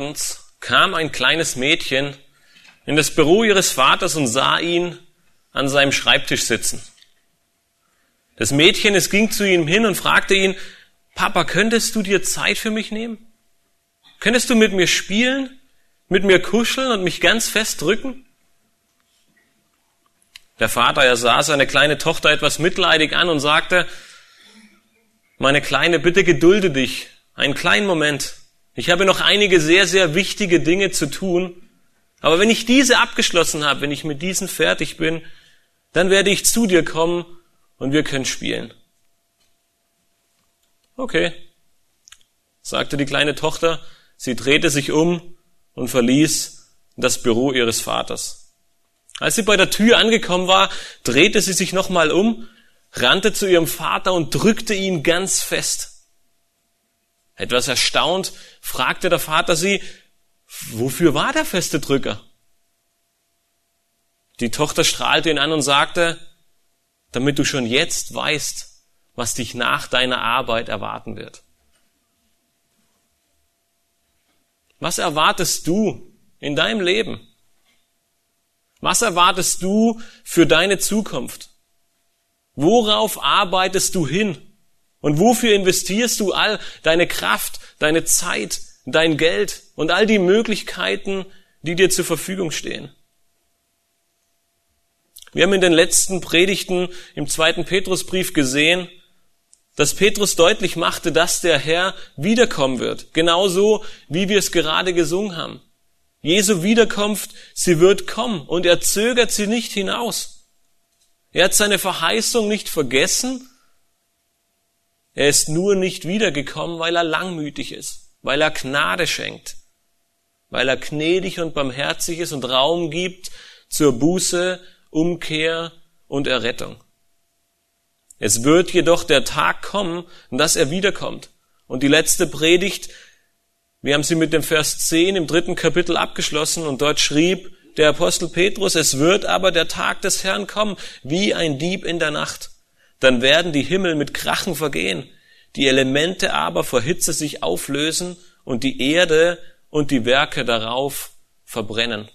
Abends kam ein kleines Mädchen in das Büro ihres Vaters und sah ihn an seinem Schreibtisch sitzen. Das Mädchen, es ging zu ihm hin und fragte ihn, Papa, könntest du dir Zeit für mich nehmen? Könntest du mit mir spielen, mit mir kuscheln und mich ganz fest drücken? Der Vater, er sah seine kleine Tochter etwas mitleidig an und sagte, meine Kleine, bitte gedulde dich, einen kleinen Moment. Ich habe noch einige sehr, sehr wichtige Dinge zu tun. Aber wenn ich diese abgeschlossen habe, wenn ich mit diesen fertig bin, dann werde ich zu dir kommen und wir können spielen. Okay, sagte die kleine Tochter. Sie drehte sich um und verließ das Büro ihres Vaters. Als sie bei der Tür angekommen war, drehte sie sich nochmal um, rannte zu ihrem Vater und drückte ihn ganz fest. Etwas erstaunt fragte der Vater sie, wofür war der feste Drücker? Die Tochter strahlte ihn an und sagte, damit du schon jetzt weißt, was dich nach deiner Arbeit erwarten wird. Was erwartest du in deinem Leben? Was erwartest du für deine Zukunft? Worauf arbeitest du hin? Und wofür investierst du all deine Kraft, deine Zeit, dein Geld und all die Möglichkeiten, die dir zur Verfügung stehen? Wir haben in den letzten Predigten im zweiten Petrusbrief gesehen, dass Petrus deutlich machte, dass der Herr wiederkommen wird. Genauso, wie wir es gerade gesungen haben. Jesu Wiederkunft, sie wird kommen und er zögert sie nicht hinaus. Er hat seine Verheißung nicht vergessen, er ist nur nicht wiedergekommen, weil er langmütig ist, weil er Gnade schenkt, weil er gnädig und barmherzig ist und Raum gibt zur Buße, Umkehr und Errettung. Es wird jedoch der Tag kommen, dass er wiederkommt. Und die letzte Predigt, wir haben sie mit dem Vers 10 im dritten Kapitel abgeschlossen und dort schrieb der Apostel Petrus, es wird aber der Tag des Herrn kommen, wie ein Dieb in der Nacht dann werden die Himmel mit Krachen vergehen, die Elemente aber vor Hitze sich auflösen und die Erde und die Werke darauf verbrennen.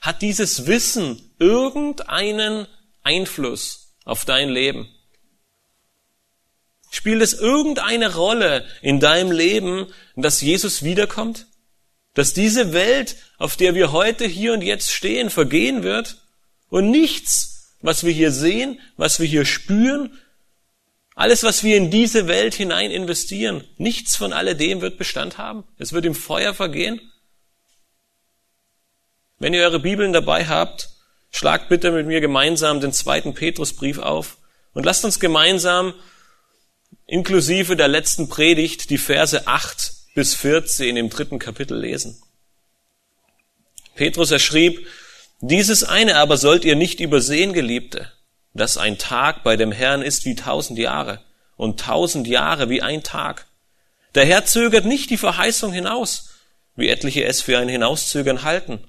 Hat dieses Wissen irgendeinen Einfluss auf dein Leben? Spielt es irgendeine Rolle in deinem Leben, dass Jesus wiederkommt? Dass diese Welt, auf der wir heute hier und jetzt stehen, vergehen wird und nichts was wir hier sehen, was wir hier spüren, alles, was wir in diese Welt hinein investieren, nichts von alledem wird Bestand haben. Es wird im Feuer vergehen. Wenn ihr eure Bibeln dabei habt, schlagt bitte mit mir gemeinsam den zweiten Petrusbrief auf und lasst uns gemeinsam inklusive der letzten Predigt die Verse 8 bis 14 im dritten Kapitel lesen. Petrus erschrieb, dieses eine aber sollt ihr nicht übersehen, Geliebte, dass ein Tag bei dem Herrn ist wie tausend Jahre und tausend Jahre wie ein Tag. Der Herr zögert nicht die Verheißung hinaus, wie etliche es für ein Hinauszögern halten,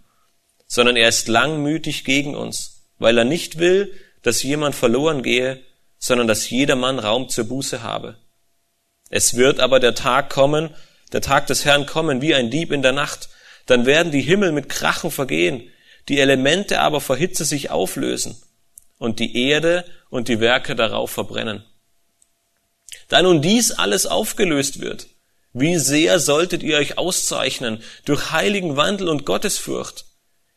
sondern er ist langmütig gegen uns, weil er nicht will, dass jemand verloren gehe, sondern dass jedermann Raum zur Buße habe. Es wird aber der Tag kommen, der Tag des Herrn kommen wie ein Dieb in der Nacht, dann werden die Himmel mit Krachen vergehen, die Elemente aber vor Hitze sich auflösen und die Erde und die Werke darauf verbrennen. Da nun dies alles aufgelöst wird, Wie sehr solltet ihr euch auszeichnen durch heiligen Wandel und Gottesfurcht,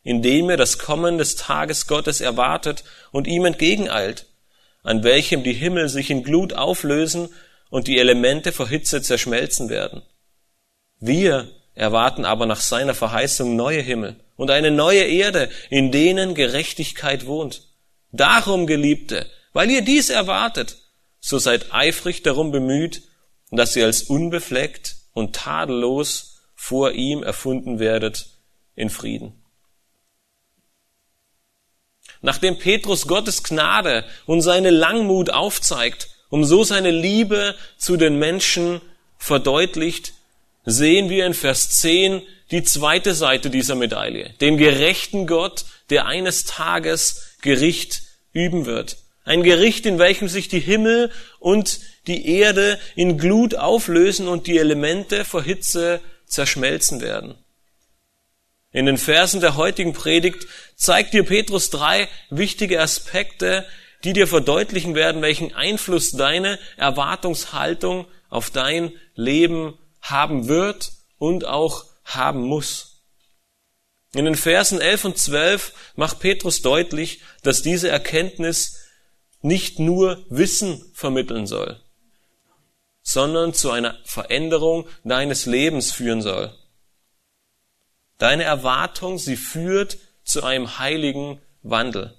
indem ihr das Kommen des Tages Gottes erwartet und ihm entgegeneilt, an welchem die Himmel sich in Glut auflösen und die Elemente vor Hitze zerschmelzen werden. Wir erwarten aber nach seiner Verheißung neue Himmel und eine neue Erde, in denen Gerechtigkeit wohnt. Darum, Geliebte, weil ihr dies erwartet, so seid eifrig darum bemüht, dass ihr als unbefleckt und tadellos vor ihm erfunden werdet in Frieden. Nachdem Petrus Gottes Gnade und seine Langmut aufzeigt, um so seine Liebe zu den Menschen verdeutlicht, sehen wir in Vers 10 die zweite Seite dieser Medaille, den gerechten Gott, der eines Tages Gericht üben wird. Ein Gericht, in welchem sich die Himmel und die Erde in Glut auflösen und die Elemente vor Hitze zerschmelzen werden. In den Versen der heutigen Predigt zeigt dir Petrus drei wichtige Aspekte, die dir verdeutlichen werden, welchen Einfluss deine Erwartungshaltung auf dein Leben haben wird und auch haben muss. In den Versen 11 und 12 macht Petrus deutlich, dass diese Erkenntnis nicht nur Wissen vermitteln soll, sondern zu einer Veränderung deines Lebens führen soll. Deine Erwartung, sie führt zu einem heiligen Wandel.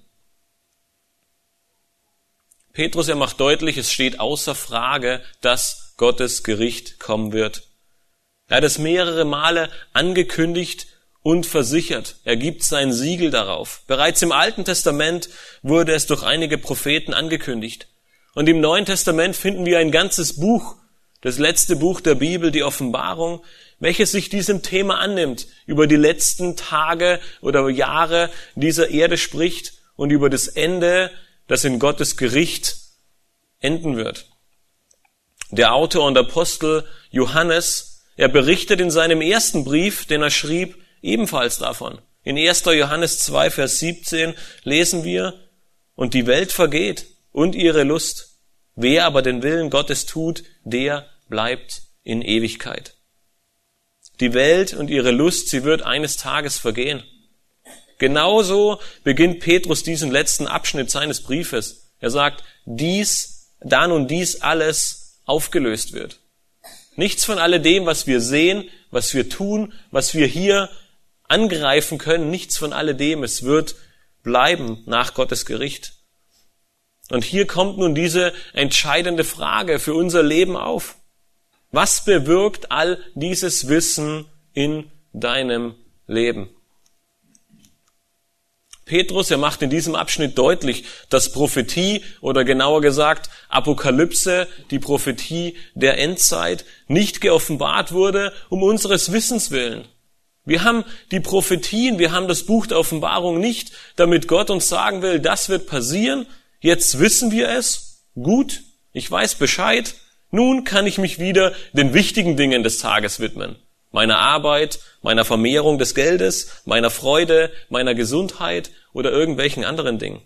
Petrus, er macht deutlich, es steht außer Frage, dass Gottes Gericht kommen wird. Er hat es mehrere Male angekündigt und versichert. Er gibt sein Siegel darauf. Bereits im Alten Testament wurde es durch einige Propheten angekündigt. Und im Neuen Testament finden wir ein ganzes Buch, das letzte Buch der Bibel, die Offenbarung, welches sich diesem Thema annimmt, über die letzten Tage oder Jahre dieser Erde spricht und über das Ende, das in Gottes Gericht enden wird. Der Autor und Apostel Johannes, er berichtet in seinem ersten Brief, den er schrieb, ebenfalls davon. In 1. Johannes 2, Vers 17 lesen wir, und die Welt vergeht und ihre Lust. Wer aber den Willen Gottes tut, der bleibt in Ewigkeit. Die Welt und ihre Lust, sie wird eines Tages vergehen. Genauso beginnt Petrus diesen letzten Abschnitt seines Briefes. Er sagt, dies, dann und dies alles aufgelöst wird. Nichts von alledem, was wir sehen, was wir tun, was wir hier angreifen können, nichts von alledem. Es wird bleiben nach Gottes Gericht. Und hier kommt nun diese entscheidende Frage für unser Leben auf. Was bewirkt all dieses Wissen in deinem Leben? Petrus, er macht in diesem Abschnitt deutlich, dass Prophetie oder genauer gesagt Apokalypse, die Prophetie der Endzeit, nicht geoffenbart wurde um unseres Wissens willen, wir haben die Prophetien, wir haben das Buch der Offenbarung nicht, damit Gott uns sagen will, das wird passieren, jetzt wissen wir es, gut, ich weiß Bescheid, nun kann ich mich wieder den wichtigen Dingen des Tages widmen. Meiner Arbeit, meiner Vermehrung des Geldes, meiner Freude, meiner Gesundheit oder irgendwelchen anderen Dingen.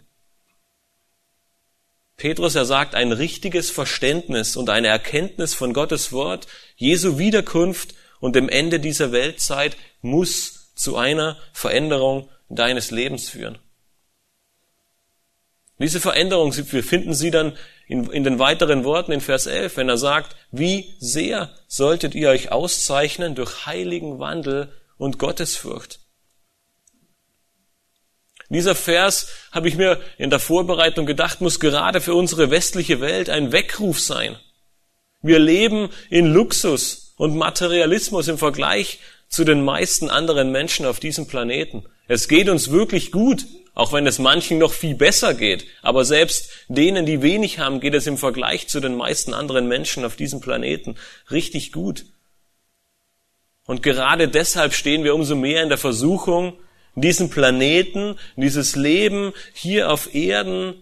Petrus, er sagt, ein richtiges Verständnis und eine Erkenntnis von Gottes Wort, Jesu Wiederkunft und dem Ende dieser Weltzeit muss zu einer Veränderung deines Lebens führen. Diese Veränderung, wir finden sie dann in, in, den weiteren Worten in Vers 11, wenn er sagt, wie sehr solltet ihr euch auszeichnen durch heiligen Wandel und Gottesfurcht. Dieser Vers, habe ich mir in der Vorbereitung gedacht, muss gerade für unsere westliche Welt ein Weckruf sein. Wir leben in Luxus und Materialismus im Vergleich zu den meisten anderen Menschen auf diesem Planeten. Es geht uns wirklich gut, auch wenn es manchen noch viel besser geht. Aber selbst denen, die wenig haben, geht es im Vergleich zu den meisten anderen Menschen auf diesem Planeten richtig gut. Und gerade deshalb stehen wir umso mehr in der Versuchung, diesen Planeten, dieses Leben hier auf Erden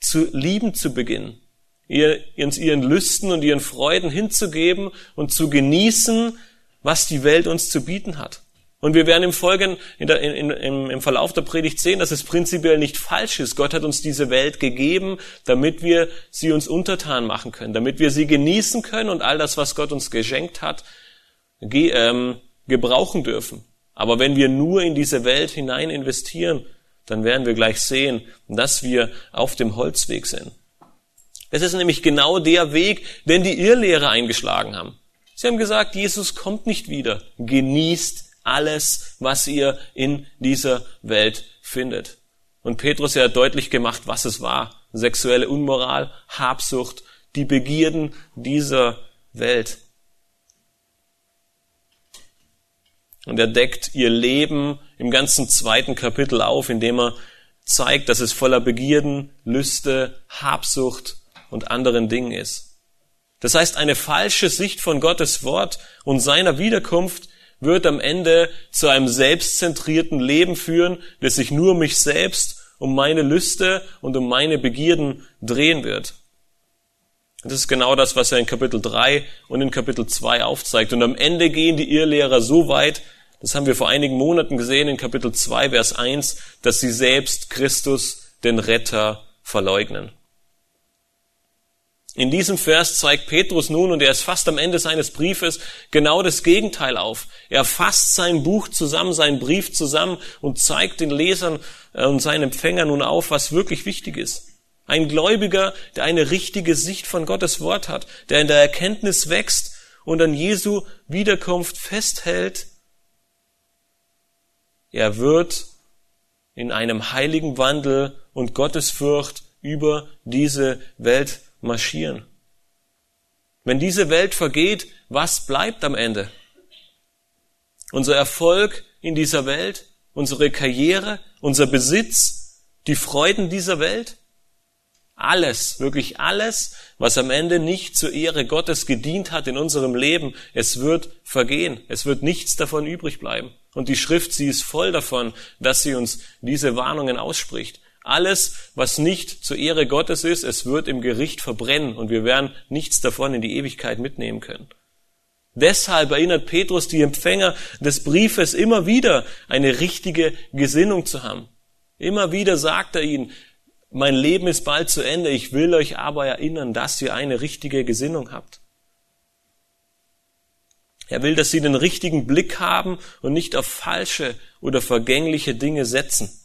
zu lieben zu beginnen ihr, ihren Lüsten und ihren Freuden hinzugeben und zu genießen, was die Welt uns zu bieten hat. Und wir werden im Folgen, in der, in, in, im Verlauf der Predigt sehen, dass es prinzipiell nicht falsch ist. Gott hat uns diese Welt gegeben, damit wir sie uns untertan machen können, damit wir sie genießen können und all das, was Gott uns geschenkt hat, ge, ähm, gebrauchen dürfen. Aber wenn wir nur in diese Welt hinein investieren, dann werden wir gleich sehen, dass wir auf dem Holzweg sind. Es ist nämlich genau der Weg, den die Irrlehrer eingeschlagen haben. Sie haben gesagt, Jesus kommt nicht wieder. Genießt alles, was ihr in dieser Welt findet. Und Petrus hat deutlich gemacht, was es war. Sexuelle Unmoral, Habsucht, die Begierden dieser Welt. Und er deckt ihr Leben im ganzen zweiten Kapitel auf, indem er zeigt, dass es voller Begierden, Lüste, Habsucht und anderen Dingen ist. Das heißt, eine falsche Sicht von Gottes Wort und seiner Wiederkunft wird am Ende zu einem selbstzentrierten Leben führen, das sich nur um mich selbst, um meine Lüste und um meine Begierden drehen wird. das ist genau das, was er in Kapitel 3 und in Kapitel 2 aufzeigt. Und am Ende gehen die Irrlehrer so weit, das haben wir vor einigen Monaten gesehen in Kapitel 2, Vers 1, dass sie selbst Christus, den Retter, verleugnen. In diesem Vers zeigt Petrus nun, und er ist fast am Ende seines Briefes, genau das Gegenteil auf. Er fasst sein Buch zusammen, seinen Brief zusammen und zeigt den Lesern äh, und seinen Empfängern nun auf, was wirklich wichtig ist. Ein Gläubiger, der eine richtige Sicht von Gottes Wort hat, der in der Erkenntnis wächst und an Jesu Wiederkunft festhält, er wird in einem heiligen Wandel und Gottesfurcht über diese Welt marschieren. Wenn diese Welt vergeht, was bleibt am Ende? Unser Erfolg in dieser Welt, unsere Karriere, unser Besitz, die Freuden dieser Welt? Alles, wirklich alles, was am Ende nicht zur Ehre Gottes gedient hat in unserem Leben, es wird vergehen. Es wird nichts davon übrig bleiben. Und die Schrift, sie ist voll davon, dass sie uns diese Warnungen ausspricht. Alles, was nicht zur Ehre Gottes ist, es wird im Gericht verbrennen und wir werden nichts davon in die Ewigkeit mitnehmen können. Deshalb erinnert Petrus die Empfänger des Briefes immer wieder, eine richtige Gesinnung zu haben. Immer wieder sagt er ihnen, mein Leben ist bald zu Ende, ich will euch aber erinnern, dass ihr eine richtige Gesinnung habt. Er will, dass sie den richtigen Blick haben und nicht auf falsche oder vergängliche Dinge setzen.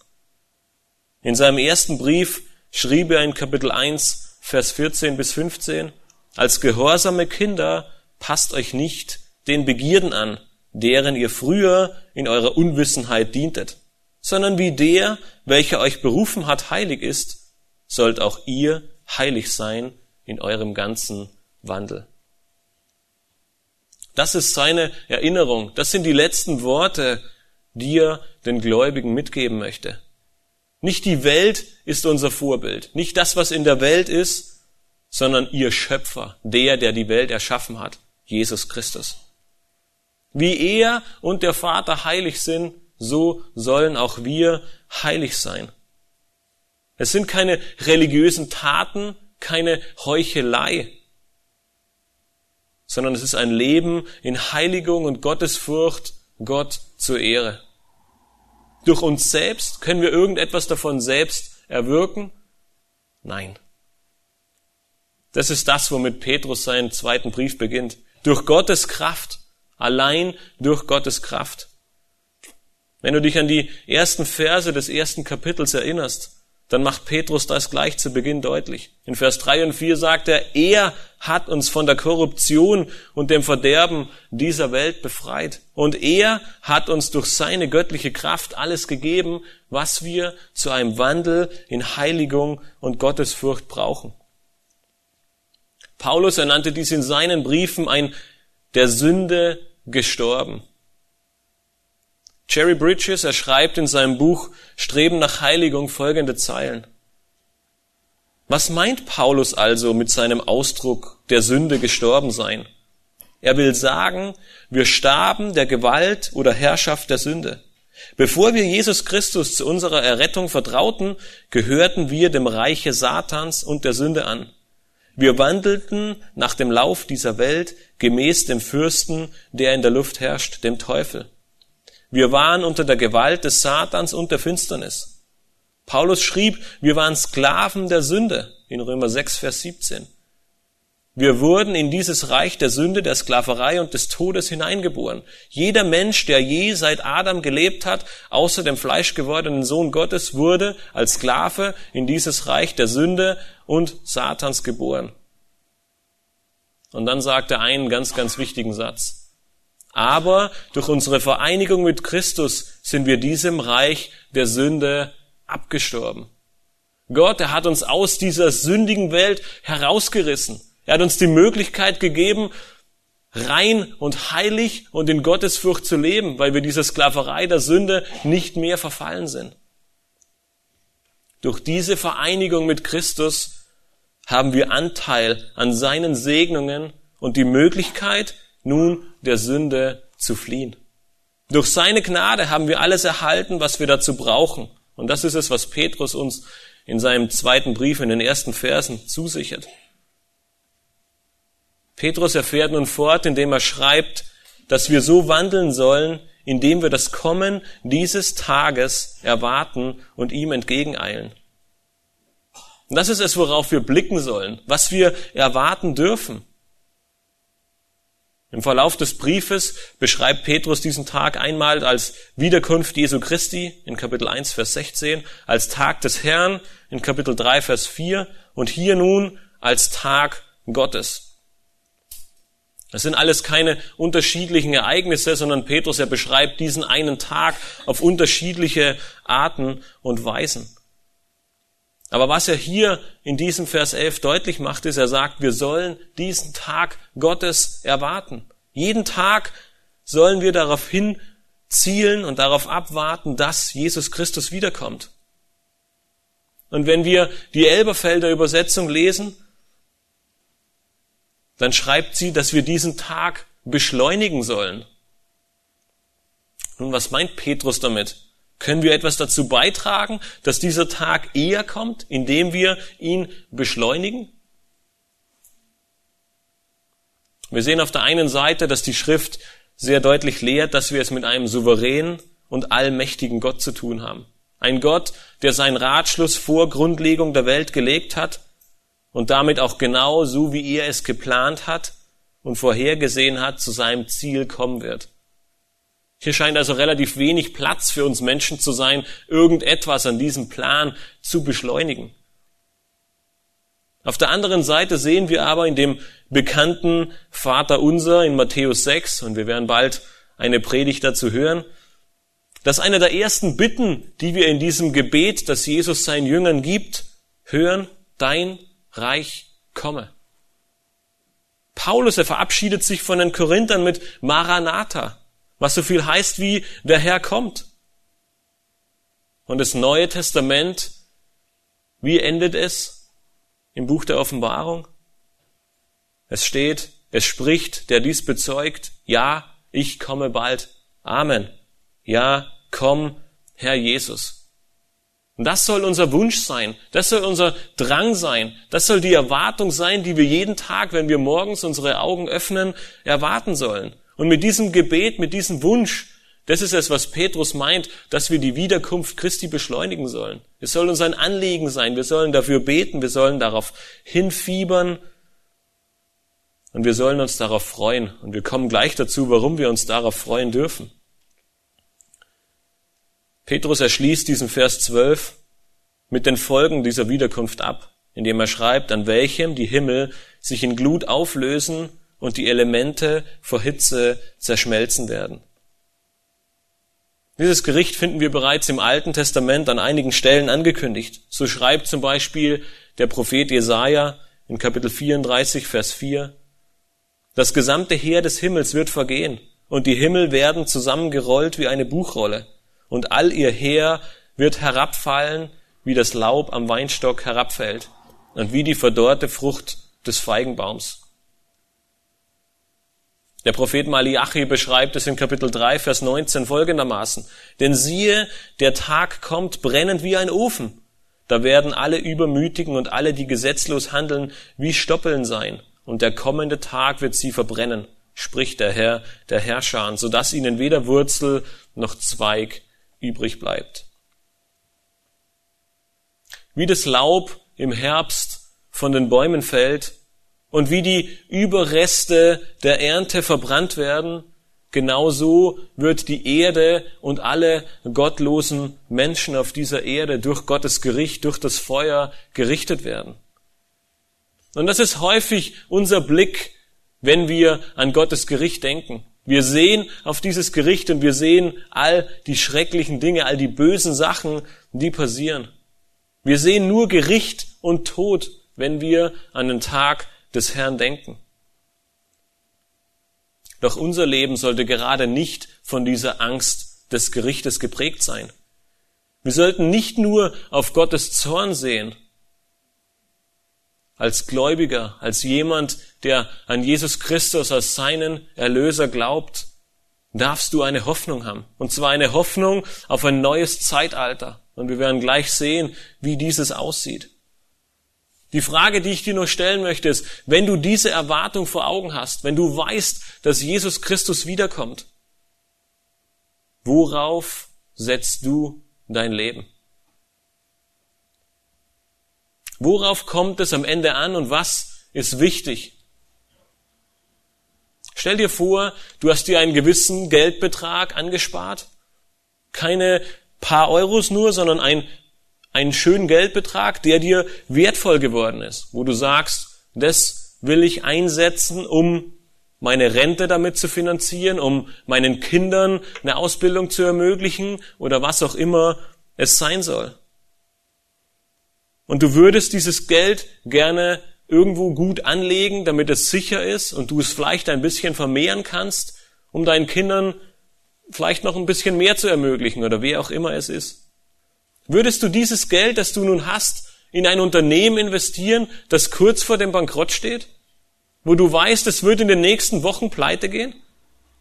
In seinem ersten Brief schrieb er in Kapitel 1, Vers 14 bis 15, als gehorsame Kinder passt euch nicht den Begierden an, deren ihr früher in eurer Unwissenheit dientet, sondern wie der, welcher euch berufen hat, heilig ist, sollt auch ihr heilig sein in eurem ganzen Wandel. Das ist seine Erinnerung. Das sind die letzten Worte, die er den Gläubigen mitgeben möchte. Nicht die Welt ist unser Vorbild, nicht das, was in der Welt ist, sondern ihr Schöpfer, der, der die Welt erschaffen hat, Jesus Christus. Wie er und der Vater heilig sind, so sollen auch wir heilig sein. Es sind keine religiösen Taten, keine Heuchelei, sondern es ist ein Leben in Heiligung und Gottesfurcht Gott zur Ehre. Durch uns selbst? Können wir irgendetwas davon selbst erwirken? Nein. Das ist das, womit Petrus seinen zweiten Brief beginnt. Durch Gottes Kraft. Allein durch Gottes Kraft. Wenn du dich an die ersten Verse des ersten Kapitels erinnerst, dann macht Petrus das gleich zu Beginn deutlich. In Vers 3 und 4 sagt er, er hat uns von der Korruption und dem Verderben dieser Welt befreit. Und er hat uns durch seine göttliche Kraft alles gegeben, was wir zu einem Wandel in Heiligung und Gottesfurcht brauchen. Paulus ernannte dies in seinen Briefen ein der Sünde gestorben. Jerry Bridges, er schreibt in seinem Buch Streben nach Heiligung folgende Zeilen. Was meint Paulus also mit seinem Ausdruck der Sünde gestorben sein? Er will sagen, wir starben der Gewalt oder Herrschaft der Sünde. Bevor wir Jesus Christus zu unserer Errettung vertrauten, gehörten wir dem Reiche Satans und der Sünde an. Wir wandelten nach dem Lauf dieser Welt gemäß dem Fürsten, der in der Luft herrscht, dem Teufel. Wir waren unter der Gewalt des Satans und der Finsternis. Paulus schrieb, wir waren Sklaven der Sünde in Römer 6, Vers 17. Wir wurden in dieses Reich der Sünde, der Sklaverei und des Todes hineingeboren. Jeder Mensch, der je seit Adam gelebt hat, außer dem fleischgewordenen Sohn Gottes, wurde als Sklave in dieses Reich der Sünde und Satans geboren. Und dann sagt er einen ganz, ganz wichtigen Satz. Aber durch unsere Vereinigung mit Christus sind wir diesem Reich der Sünde abgestorben. Gott, er hat uns aus dieser sündigen Welt herausgerissen. Er hat uns die Möglichkeit gegeben, rein und heilig und in Gottesfurcht zu leben, weil wir dieser Sklaverei der Sünde nicht mehr verfallen sind. Durch diese Vereinigung mit Christus haben wir Anteil an seinen Segnungen und die Möglichkeit, nun der Sünde zu fliehen. Durch seine Gnade haben wir alles erhalten, was wir dazu brauchen. Und das ist es, was Petrus uns in seinem zweiten Brief in den ersten Versen zusichert. Petrus erfährt nun fort, indem er schreibt, dass wir so wandeln sollen, indem wir das Kommen dieses Tages erwarten und ihm entgegeneilen. Und das ist es, worauf wir blicken sollen, was wir erwarten dürfen. Im Verlauf des Briefes beschreibt Petrus diesen Tag einmal als Wiederkunft Jesu Christi in Kapitel 1, Vers 16, als Tag des Herrn in Kapitel 3, Vers 4 und hier nun als Tag Gottes. Das sind alles keine unterschiedlichen Ereignisse, sondern Petrus, er beschreibt diesen einen Tag auf unterschiedliche Arten und Weisen. Aber was er hier in diesem Vers 11 deutlich macht, ist, er sagt, wir sollen diesen Tag Gottes erwarten. Jeden Tag sollen wir darauf hin zielen und darauf abwarten, dass Jesus Christus wiederkommt. Und wenn wir die Elberfelder Übersetzung lesen, dann schreibt sie, dass wir diesen Tag beschleunigen sollen. Nun, was meint Petrus damit? Können wir etwas dazu beitragen, dass dieser Tag eher kommt, indem wir ihn beschleunigen? Wir sehen auf der einen Seite, dass die Schrift sehr deutlich lehrt, dass wir es mit einem souveränen und allmächtigen Gott zu tun haben. Ein Gott, der seinen Ratschluss vor Grundlegung der Welt gelegt hat und damit auch genau so, wie er es geplant hat und vorhergesehen hat, zu seinem Ziel kommen wird. Hier scheint also relativ wenig Platz für uns Menschen zu sein, irgendetwas an diesem Plan zu beschleunigen. Auf der anderen Seite sehen wir aber in dem bekannten Vater unser in Matthäus 6, und wir werden bald eine Predigt dazu hören, dass eine der ersten Bitten, die wir in diesem Gebet, das Jesus seinen Jüngern gibt, hören, dein Reich komme. Paulus, er verabschiedet sich von den Korinthern mit Maranatha, was so viel heißt wie der Herr kommt. Und das Neue Testament, wie endet es im Buch der Offenbarung? Es steht, es spricht, der dies bezeugt, ja, ich komme bald. Amen. Ja, komm, Herr Jesus. Und das soll unser Wunsch sein, das soll unser Drang sein, das soll die Erwartung sein, die wir jeden Tag, wenn wir morgens unsere Augen öffnen, erwarten sollen. Und mit diesem Gebet, mit diesem Wunsch, das ist es, was Petrus meint, dass wir die Wiederkunft Christi beschleunigen sollen. Es soll uns ein Anliegen sein, wir sollen dafür beten, wir sollen darauf hinfiebern und wir sollen uns darauf freuen. Und wir kommen gleich dazu, warum wir uns darauf freuen dürfen. Petrus erschließt diesen Vers 12 mit den Folgen dieser Wiederkunft ab, indem er schreibt, an welchem die Himmel sich in Glut auflösen und die Elemente vor Hitze zerschmelzen werden. Dieses Gericht finden wir bereits im Alten Testament an einigen Stellen angekündigt. So schreibt zum Beispiel der Prophet Jesaja in Kapitel 34, Vers 4, das gesamte Heer des Himmels wird vergehen und die Himmel werden zusammengerollt wie eine Buchrolle und all ihr Heer wird herabfallen, wie das Laub am Weinstock herabfällt und wie die verdorrte Frucht des Feigenbaums. Der Prophet Malachi beschreibt es in Kapitel 3, Vers 19 folgendermaßen. Denn siehe, der Tag kommt brennend wie ein Ofen. Da werden alle Übermütigen und alle, die gesetzlos handeln, wie Stoppeln sein. Und der kommende Tag wird sie verbrennen. spricht der Herr, der Herrscher, so dass ihnen weder Wurzel noch Zweig übrig bleibt. Wie das Laub im Herbst von den Bäumen fällt und wie die Überreste der Ernte verbrannt werden, genauso wird die Erde und alle gottlosen Menschen auf dieser Erde durch Gottes Gericht, durch das Feuer gerichtet werden. Und das ist häufig unser Blick wenn wir an Gottes Gericht denken. Wir sehen auf dieses Gericht und wir sehen all die schrecklichen Dinge, all die bösen Sachen, die passieren. Wir sehen nur Gericht und Tod, wenn wir an den Tag des Herrn denken. Doch unser Leben sollte gerade nicht von dieser Angst des Gerichtes geprägt sein. Wir sollten nicht nur auf Gottes Zorn sehen, als Gläubiger, als jemand, der an Jesus Christus als seinen Erlöser glaubt, darfst du eine Hoffnung haben. Und zwar eine Hoffnung auf ein neues Zeitalter. Und wir werden gleich sehen, wie dieses aussieht. Die Frage, die ich dir nur stellen möchte, ist, wenn du diese Erwartung vor Augen hast, wenn du weißt, dass Jesus Christus wiederkommt, worauf setzt du dein Leben? Worauf kommt es am Ende an und was ist wichtig? Stell dir vor, du hast dir einen gewissen Geldbetrag angespart. Keine paar Euros nur, sondern ein, einen schönen Geldbetrag, der dir wertvoll geworden ist, wo du sagst, das will ich einsetzen, um meine Rente damit zu finanzieren, um meinen Kindern eine Ausbildung zu ermöglichen oder was auch immer es sein soll. Und du würdest dieses Geld gerne irgendwo gut anlegen, damit es sicher ist und du es vielleicht ein bisschen vermehren kannst, um deinen Kindern vielleicht noch ein bisschen mehr zu ermöglichen oder wer auch immer es ist. Würdest du dieses Geld, das du nun hast, in ein Unternehmen investieren, das kurz vor dem Bankrott steht? Wo du weißt, es wird in den nächsten Wochen pleite gehen?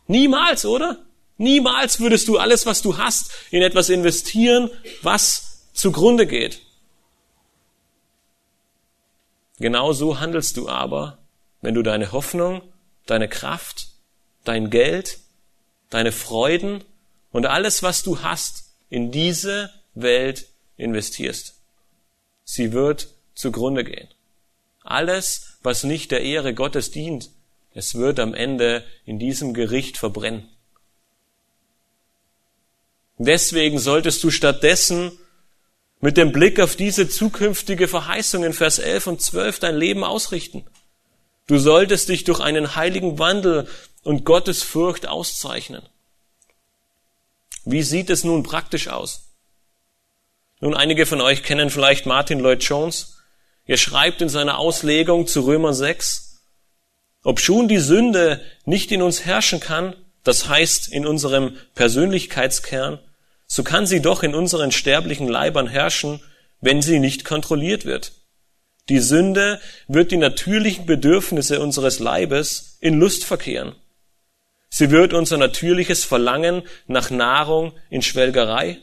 Niemals, oder? Niemals würdest du alles, was du hast, in etwas investieren, was zugrunde geht. Genau so handelst du aber, wenn du deine Hoffnung, deine Kraft, dein Geld, deine Freuden und alles, was du hast, in diese Welt investierst. Sie wird zugrunde gehen. Alles, was nicht der Ehre Gottes dient, es wird am Ende in diesem Gericht verbrennen. Deswegen solltest du stattdessen mit dem Blick auf diese zukünftige Verheißung in Vers 11 und 12 dein Leben ausrichten. Du solltest dich durch einen heiligen Wandel und Gottes Furcht auszeichnen. Wie sieht es nun praktisch aus? Nun, einige von euch kennen vielleicht Martin Lloyd Jones. Er schreibt in seiner Auslegung zu Römer 6, ob schon die Sünde nicht in uns herrschen kann, das heißt in unserem Persönlichkeitskern, so kann sie doch in unseren sterblichen Leibern herrschen, wenn sie nicht kontrolliert wird. Die Sünde wird die natürlichen Bedürfnisse unseres Leibes in Lust verkehren. Sie wird unser natürliches Verlangen nach Nahrung in Schwelgerei,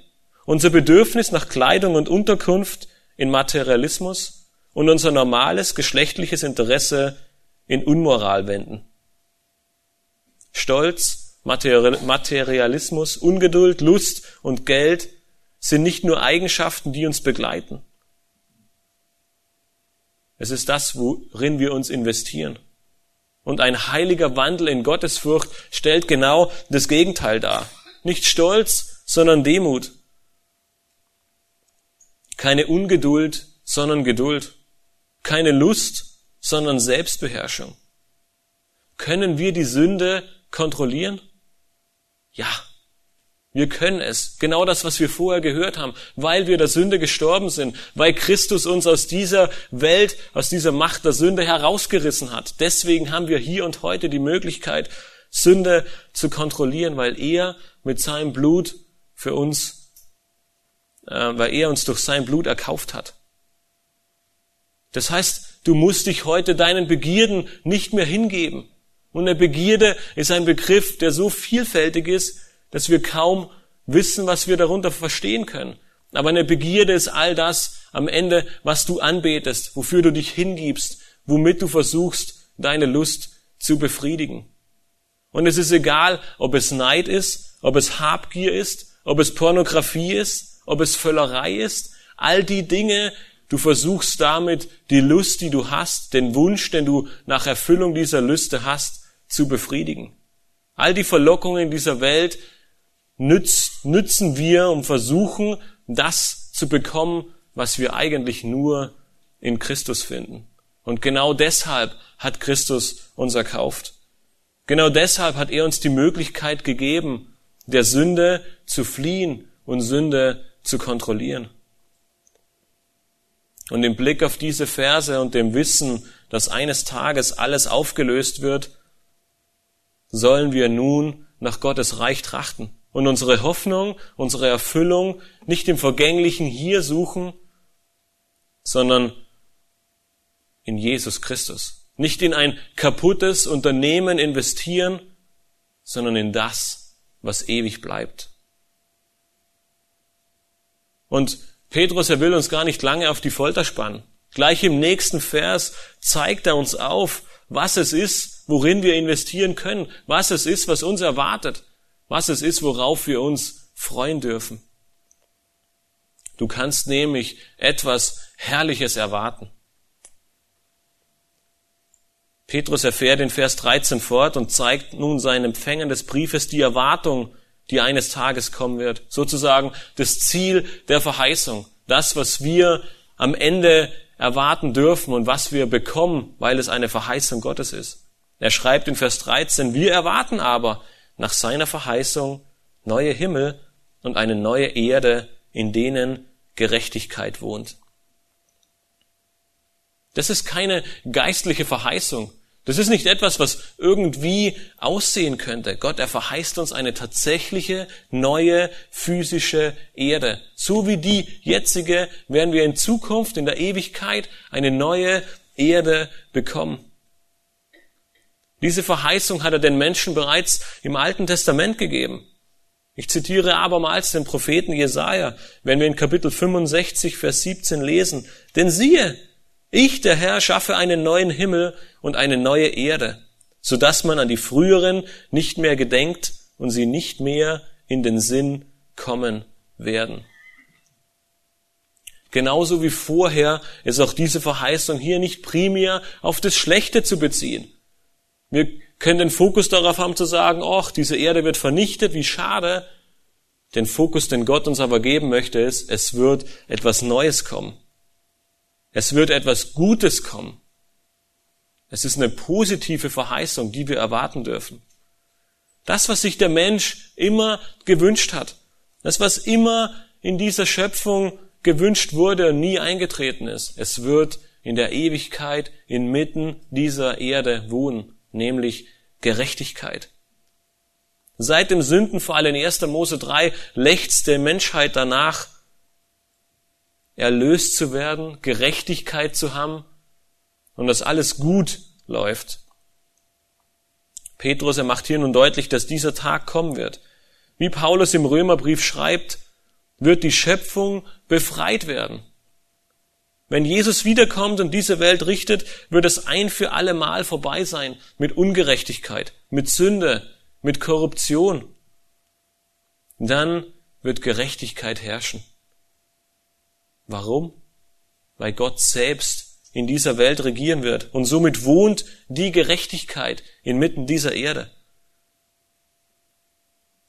unser Bedürfnis nach Kleidung und Unterkunft in Materialismus und unser normales geschlechtliches Interesse in Unmoral wenden. Stolz Materialismus, Ungeduld, Lust und Geld sind nicht nur Eigenschaften, die uns begleiten. Es ist das, worin wir uns investieren. Und ein heiliger Wandel in Gottesfurcht stellt genau das Gegenteil dar. Nicht Stolz, sondern Demut. Keine Ungeduld, sondern Geduld. Keine Lust, sondern Selbstbeherrschung. Können wir die Sünde kontrollieren? Ja, wir können es. Genau das, was wir vorher gehört haben, weil wir der Sünde gestorben sind, weil Christus uns aus dieser Welt, aus dieser Macht der Sünde herausgerissen hat. Deswegen haben wir hier und heute die Möglichkeit, Sünde zu kontrollieren, weil er mit seinem Blut für uns, weil er uns durch sein Blut erkauft hat. Das heißt, du musst dich heute deinen Begierden nicht mehr hingeben. Und eine Begierde ist ein Begriff, der so vielfältig ist, dass wir kaum wissen, was wir darunter verstehen können. Aber eine Begierde ist all das am Ende, was du anbetest, wofür du dich hingibst, womit du versuchst, deine Lust zu befriedigen. Und es ist egal, ob es Neid ist, ob es Habgier ist, ob es Pornografie ist, ob es Völlerei ist. All die Dinge, du versuchst damit die Lust, die du hast, den Wunsch, den du nach Erfüllung dieser Lüste hast, zu befriedigen. All die Verlockungen dieser Welt nütz, nützen wir, um versuchen, das zu bekommen, was wir eigentlich nur in Christus finden. Und genau deshalb hat Christus uns erkauft. Genau deshalb hat er uns die Möglichkeit gegeben, der Sünde zu fliehen und Sünde zu kontrollieren. Und im Blick auf diese Verse und dem Wissen, dass eines Tages alles aufgelöst wird, sollen wir nun nach Gottes Reich trachten und unsere Hoffnung, unsere Erfüllung nicht im Vergänglichen hier suchen, sondern in Jesus Christus. Nicht in ein kaputtes Unternehmen investieren, sondern in das, was ewig bleibt. Und Petrus, er will uns gar nicht lange auf die Folter spannen. Gleich im nächsten Vers zeigt er uns auf, was es ist, worin wir investieren können, was es ist, was uns erwartet, was es ist, worauf wir uns freuen dürfen. Du kannst nämlich etwas Herrliches erwarten. Petrus erfährt in Vers 13 fort und zeigt nun seinen Empfängern des Briefes die Erwartung, die eines Tages kommen wird. Sozusagen das Ziel der Verheißung. Das, was wir am Ende erwarten dürfen und was wir bekommen, weil es eine Verheißung Gottes ist. Er schreibt in Vers 13, wir erwarten aber nach seiner Verheißung neue Himmel und eine neue Erde, in denen Gerechtigkeit wohnt. Das ist keine geistliche Verheißung. Das ist nicht etwas, was irgendwie aussehen könnte. Gott, er verheißt uns eine tatsächliche, neue, physische Erde. So wie die jetzige werden wir in Zukunft, in der Ewigkeit, eine neue Erde bekommen. Diese Verheißung hat er den Menschen bereits im Alten Testament gegeben. Ich zitiere abermals den Propheten Jesaja, wenn wir in Kapitel 65, Vers 17 lesen. Denn siehe, ich, der Herr, schaffe einen neuen Himmel und eine neue Erde, so dass man an die früheren nicht mehr gedenkt und sie nicht mehr in den Sinn kommen werden. Genauso wie vorher ist auch diese Verheißung hier nicht primär auf das Schlechte zu beziehen. Wir können den Fokus darauf haben zu sagen, ach, diese Erde wird vernichtet, wie schade. Den Fokus, den Gott uns aber geben möchte, ist, es wird etwas Neues kommen. Es wird etwas Gutes kommen. Es ist eine positive Verheißung, die wir erwarten dürfen. Das, was sich der Mensch immer gewünscht hat, das, was immer in dieser Schöpfung gewünscht wurde und nie eingetreten ist, es wird in der Ewigkeit inmitten dieser Erde wohnen, nämlich Gerechtigkeit. Seit dem Sündenfall in 1. Mose 3 lechzt der Menschheit danach, erlöst zu werden, Gerechtigkeit zu haben und dass alles gut läuft. Petrus, er macht hier nun deutlich, dass dieser Tag kommen wird. Wie Paulus im Römerbrief schreibt, wird die Schöpfung befreit werden. Wenn Jesus wiederkommt und diese Welt richtet, wird es ein für alle Mal vorbei sein mit Ungerechtigkeit, mit Sünde, mit Korruption. Dann wird Gerechtigkeit herrschen. Warum? Weil Gott selbst in dieser Welt regieren wird und somit wohnt die Gerechtigkeit inmitten dieser Erde.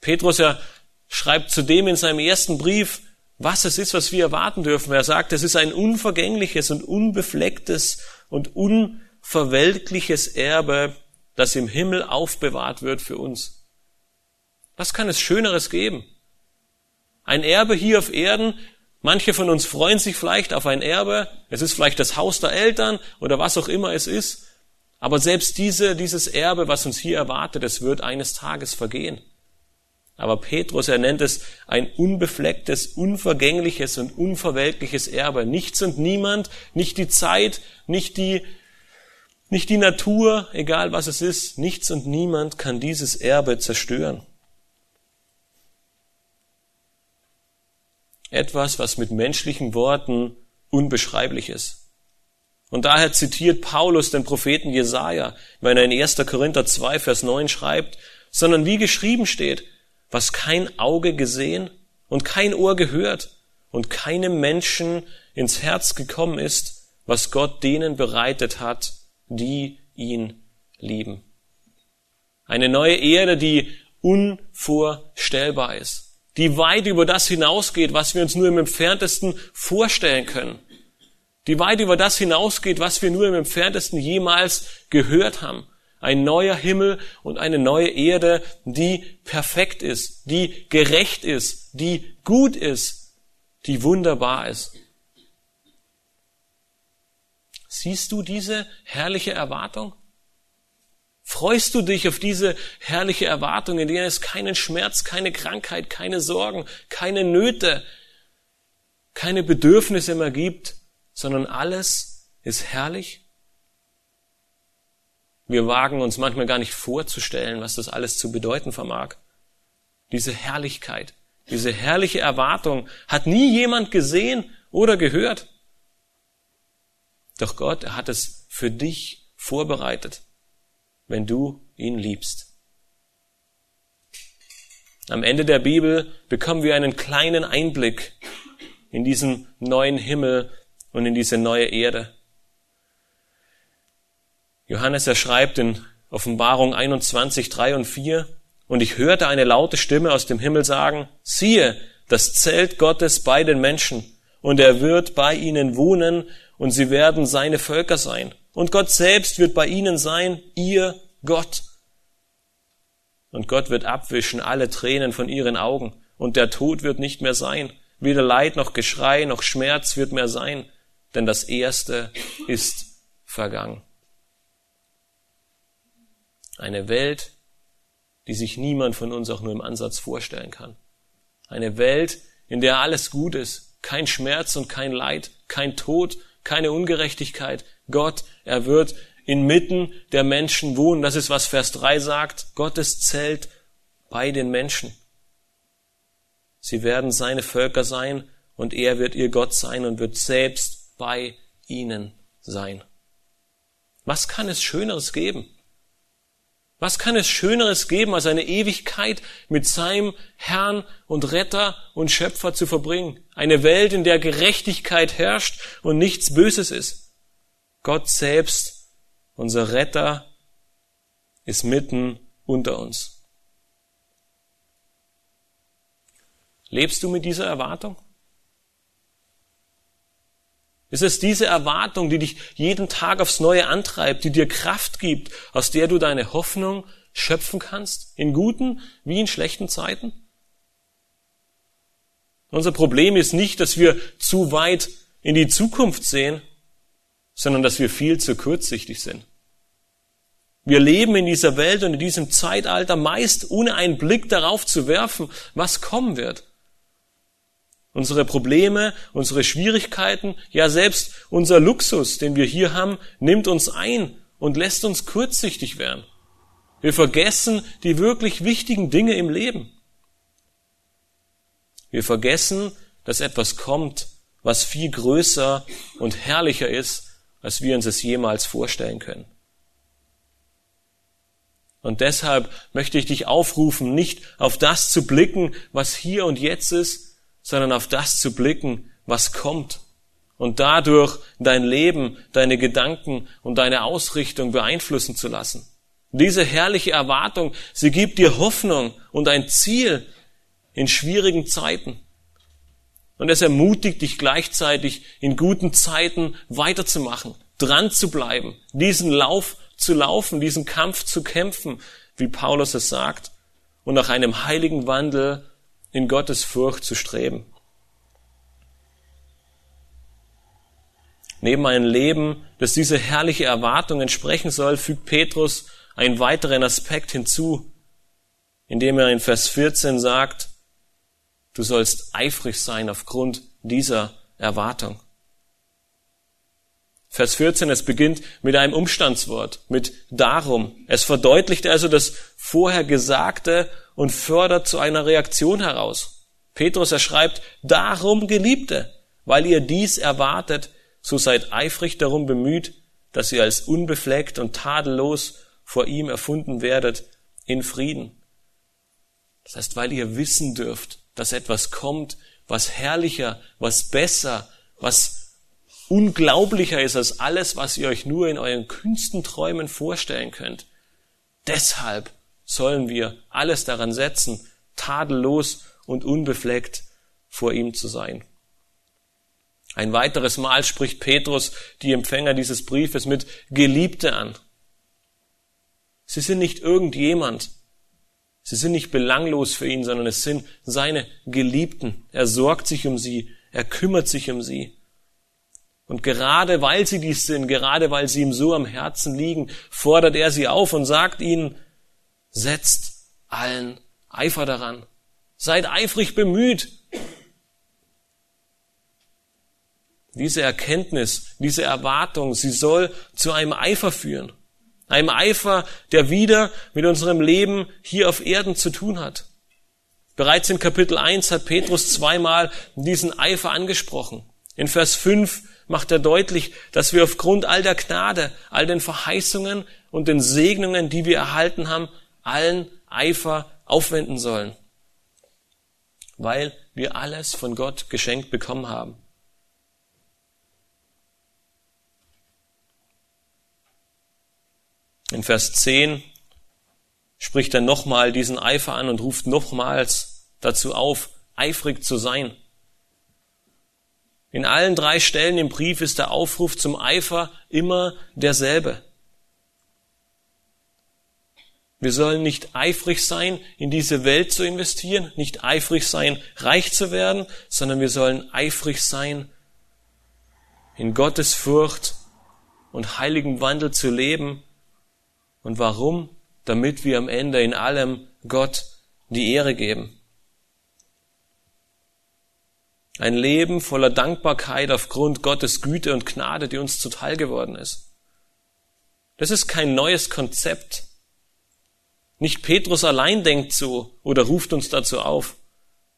Petrus ja schreibt zudem in seinem ersten Brief, was es ist, was wir erwarten dürfen. Er sagt, es ist ein unvergängliches und unbeflecktes und unverweltliches Erbe, das im Himmel aufbewahrt wird für uns. Was kann es Schöneres geben? Ein Erbe hier auf Erden, Manche von uns freuen sich vielleicht auf ein Erbe. Es ist vielleicht das Haus der Eltern oder was auch immer es ist. Aber selbst diese, dieses Erbe, was uns hier erwartet, es wird eines Tages vergehen. Aber Petrus, er nennt es ein unbeflecktes, unvergängliches und unverweltliches Erbe. Nichts und niemand, nicht die Zeit, nicht die, nicht die Natur, egal was es ist, nichts und niemand kann dieses Erbe zerstören. Etwas, was mit menschlichen Worten unbeschreiblich ist. Und daher zitiert Paulus den Propheten Jesaja, wenn er in 1. Korinther 2, Vers 9 schreibt, sondern wie geschrieben steht, was kein Auge gesehen und kein Ohr gehört und keinem Menschen ins Herz gekommen ist, was Gott denen bereitet hat, die ihn lieben. Eine neue Erde, die unvorstellbar ist, die weit über das hinausgeht, was wir uns nur im entferntesten vorstellen können, die weit über das hinausgeht, was wir nur im entferntesten jemals gehört haben. Ein neuer Himmel und eine neue Erde, die perfekt ist, die gerecht ist, die gut ist, die wunderbar ist. Siehst du diese herrliche Erwartung? Freust du dich auf diese herrliche Erwartung, in der es keinen Schmerz, keine Krankheit, keine Sorgen, keine Nöte, keine Bedürfnisse mehr gibt, sondern alles ist herrlich? Wir wagen uns manchmal gar nicht vorzustellen, was das alles zu bedeuten vermag. Diese Herrlichkeit, diese herrliche Erwartung hat nie jemand gesehen oder gehört. Doch Gott, hat es für dich vorbereitet wenn du ihn liebst. Am Ende der Bibel bekommen wir einen kleinen Einblick in diesen neuen Himmel und in diese neue Erde. Johannes er schreibt in Offenbarung 21, 3 und 4, und ich hörte eine laute Stimme aus dem Himmel sagen, siehe, das Zelt Gottes bei den Menschen, und er wird bei ihnen wohnen, und sie werden seine Völker sein. Und Gott selbst wird bei ihnen sein, ihr Gott. Und Gott wird abwischen alle Tränen von ihren Augen. Und der Tod wird nicht mehr sein. Weder Leid noch Geschrei noch Schmerz wird mehr sein. Denn das Erste ist vergangen. Eine Welt, die sich niemand von uns auch nur im Ansatz vorstellen kann. Eine Welt, in der alles gut ist, kein Schmerz und kein Leid, kein Tod, keine Ungerechtigkeit. Gott, er wird inmitten der Menschen wohnen. Das ist, was Vers 3 sagt. Gottes Zelt bei den Menschen. Sie werden seine Völker sein und er wird ihr Gott sein und wird selbst bei ihnen sein. Was kann es Schöneres geben? Was kann es Schöneres geben, als eine Ewigkeit mit seinem Herrn und Retter und Schöpfer zu verbringen? Eine Welt, in der Gerechtigkeit herrscht und nichts Böses ist. Gott selbst, unser Retter, ist mitten unter uns. Lebst du mit dieser Erwartung? Ist es diese Erwartung, die dich jeden Tag aufs Neue antreibt, die dir Kraft gibt, aus der du deine Hoffnung schöpfen kannst, in guten wie in schlechten Zeiten? Unser Problem ist nicht, dass wir zu weit in die Zukunft sehen, sondern dass wir viel zu kurzsichtig sind. Wir leben in dieser Welt und in diesem Zeitalter meist ohne einen Blick darauf zu werfen, was kommen wird. Unsere Probleme, unsere Schwierigkeiten, ja selbst unser Luxus, den wir hier haben, nimmt uns ein und lässt uns kurzsichtig werden. Wir vergessen die wirklich wichtigen Dinge im Leben. Wir vergessen, dass etwas kommt, was viel größer und herrlicher ist, als wir uns es jemals vorstellen können. Und deshalb möchte ich dich aufrufen, nicht auf das zu blicken, was hier und jetzt ist, sondern auf das zu blicken, was kommt und dadurch dein Leben, deine Gedanken und deine Ausrichtung beeinflussen zu lassen. Diese herrliche Erwartung, sie gibt dir Hoffnung und ein Ziel in schwierigen Zeiten. Und es ermutigt dich gleichzeitig in guten Zeiten weiterzumachen, dran zu bleiben, diesen Lauf zu laufen, diesen Kampf zu kämpfen, wie Paulus es sagt, und nach einem heiligen Wandel in Gottes Furcht zu streben. Neben einem Leben, das diese herrliche Erwartung entsprechen soll, fügt Petrus einen weiteren Aspekt hinzu, indem er in Vers 14 sagt, du sollst eifrig sein aufgrund dieser Erwartung. Vers 14, es beginnt mit einem Umstandswort, mit darum. Es verdeutlicht also das vorher Gesagte und fördert zu einer Reaktion heraus. Petrus er schreibt, darum Geliebte, weil ihr dies erwartet, so seid eifrig darum bemüht, dass ihr als unbefleckt und tadellos vor ihm erfunden werdet in Frieden. Das heißt, weil ihr wissen dürft, dass etwas kommt, was herrlicher, was besser, was unglaublicher ist als alles, was ihr euch nur in euren kühnsten Träumen vorstellen könnt. Deshalb sollen wir alles daran setzen, tadellos und unbefleckt vor ihm zu sein. Ein weiteres Mal spricht Petrus die Empfänger dieses Briefes mit Geliebte an. Sie sind nicht irgendjemand. Sie sind nicht belanglos für ihn, sondern es sind seine Geliebten. Er sorgt sich um sie. Er kümmert sich um sie. Und gerade weil sie dies sind, gerade weil sie ihm so am Herzen liegen, fordert er sie auf und sagt ihnen, setzt allen Eifer daran. Seid eifrig bemüht. Diese Erkenntnis, diese Erwartung, sie soll zu einem Eifer führen. Einem Eifer, der wieder mit unserem Leben hier auf Erden zu tun hat. Bereits in Kapitel 1 hat Petrus zweimal diesen Eifer angesprochen. In Vers 5 macht er deutlich, dass wir aufgrund all der Gnade, all den Verheißungen und den Segnungen, die wir erhalten haben, allen Eifer aufwenden sollen. Weil wir alles von Gott geschenkt bekommen haben. In Vers 10 spricht er nochmal diesen Eifer an und ruft nochmals dazu auf, eifrig zu sein. In allen drei Stellen im Brief ist der Aufruf zum Eifer immer derselbe. Wir sollen nicht eifrig sein, in diese Welt zu investieren, nicht eifrig sein, reich zu werden, sondern wir sollen eifrig sein, in Gottes Furcht und heiligem Wandel zu leben und warum? Damit wir am Ende in allem Gott die Ehre geben. Ein Leben voller Dankbarkeit aufgrund Gottes Güte und Gnade, die uns zuteil geworden ist. Das ist kein neues Konzept. Nicht Petrus allein denkt so oder ruft uns dazu auf.